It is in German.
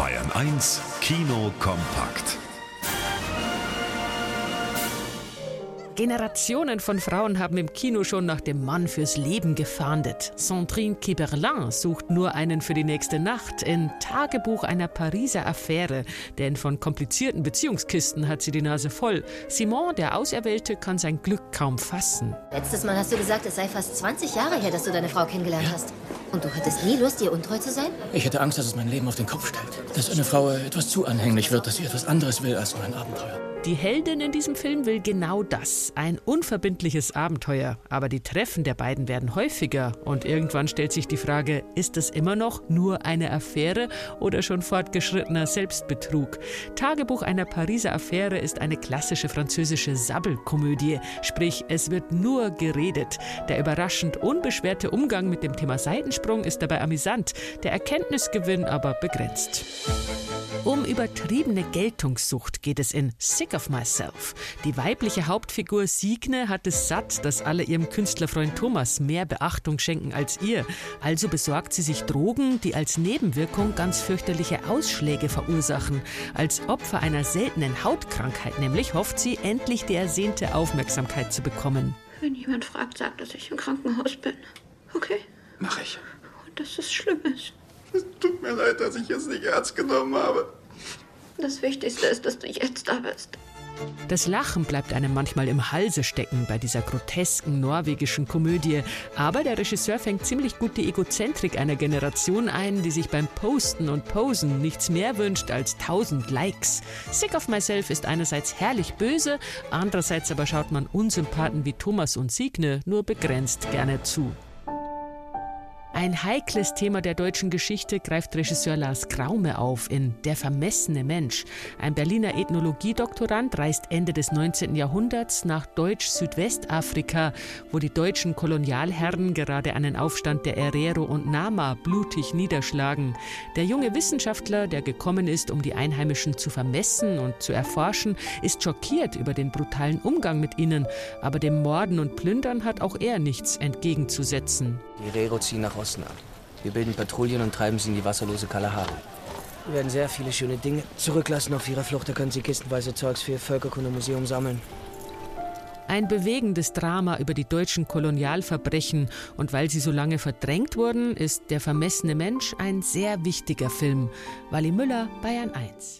Bayern 1 Kino kompakt. Generationen von Frauen haben im Kino schon nach dem Mann fürs Leben gefahndet. Sandrine Kiberlin sucht nur einen für die nächste Nacht in Tagebuch einer Pariser Affäre, denn von komplizierten Beziehungskisten hat sie die Nase voll. Simon, der Auserwählte, kann sein Glück kaum fassen. Letztes Mal hast du gesagt, es sei fast 20 Jahre her, dass du deine Frau kennengelernt ja. hast. Und du hattest nie Lust, ihr untreu zu sein? Ich hätte Angst, dass es mein Leben auf den Kopf stellt. Dass eine Frau etwas zu anhänglich wird, dass sie etwas anderes will als nur ein Abenteuer. Die Heldin in diesem Film will genau das, ein unverbindliches Abenteuer. Aber die Treffen der beiden werden häufiger und irgendwann stellt sich die Frage, ist es immer noch nur eine Affäre oder schon fortgeschrittener Selbstbetrug? Tagebuch einer Pariser Affäre ist eine klassische französische Sabbelkomödie, sprich es wird nur geredet. Der überraschend unbeschwerte Umgang mit dem Thema Seitensprung ist dabei amüsant, der Erkenntnisgewinn aber begrenzt. Um übertriebene Geltungssucht geht es in Sick of Myself. Die weibliche Hauptfigur Signe hat es satt, dass alle ihrem Künstlerfreund Thomas mehr Beachtung schenken als ihr. Also besorgt sie sich Drogen, die als Nebenwirkung ganz fürchterliche Ausschläge verursachen. Als Opfer einer seltenen Hautkrankheit nämlich hofft sie, endlich die ersehnte Aufmerksamkeit zu bekommen. Wenn jemand fragt, sag, dass ich im Krankenhaus bin. Okay? Mach ich. Und dass es schlimm ist. Es tut mir leid, dass ich es nicht ernst genommen habe. Das Wichtigste ist, dass du jetzt da bist. Das Lachen bleibt einem manchmal im Halse stecken bei dieser grotesken norwegischen Komödie. Aber der Regisseur fängt ziemlich gut die Egozentrik einer Generation ein, die sich beim Posten und Posen nichts mehr wünscht als tausend Likes. Sick of Myself ist einerseits herrlich böse, andererseits aber schaut man Unsympathen wie Thomas und Signe nur begrenzt gerne zu. Ein heikles Thema der deutschen Geschichte greift Regisseur Lars Kraume auf in Der vermessene Mensch. Ein Berliner Ethnologiedoktorand reist Ende des 19. Jahrhunderts nach Deutsch-Südwestafrika, wo die deutschen Kolonialherren gerade einen Aufstand der Herero und Nama blutig niederschlagen. Der junge Wissenschaftler, der gekommen ist, um die Einheimischen zu vermessen und zu erforschen, ist schockiert über den brutalen Umgang mit ihnen, aber dem Morden und Plündern hat auch er nichts entgegenzusetzen. Die Herero ziehen nach Osten Osten ab. Wir bilden Patrouillen und treiben sie in die wasserlose Kalahari. Wir werden sehr viele schöne Dinge zurücklassen auf ihrer Flucht. Da können Sie kistenweise Zeugs für Ihr Völkerkundemuseum sammeln. Ein bewegendes Drama über die deutschen Kolonialverbrechen. Und weil sie so lange verdrängt wurden, ist Der vermessene Mensch ein sehr wichtiger Film. Wally Müller, Bayern 1.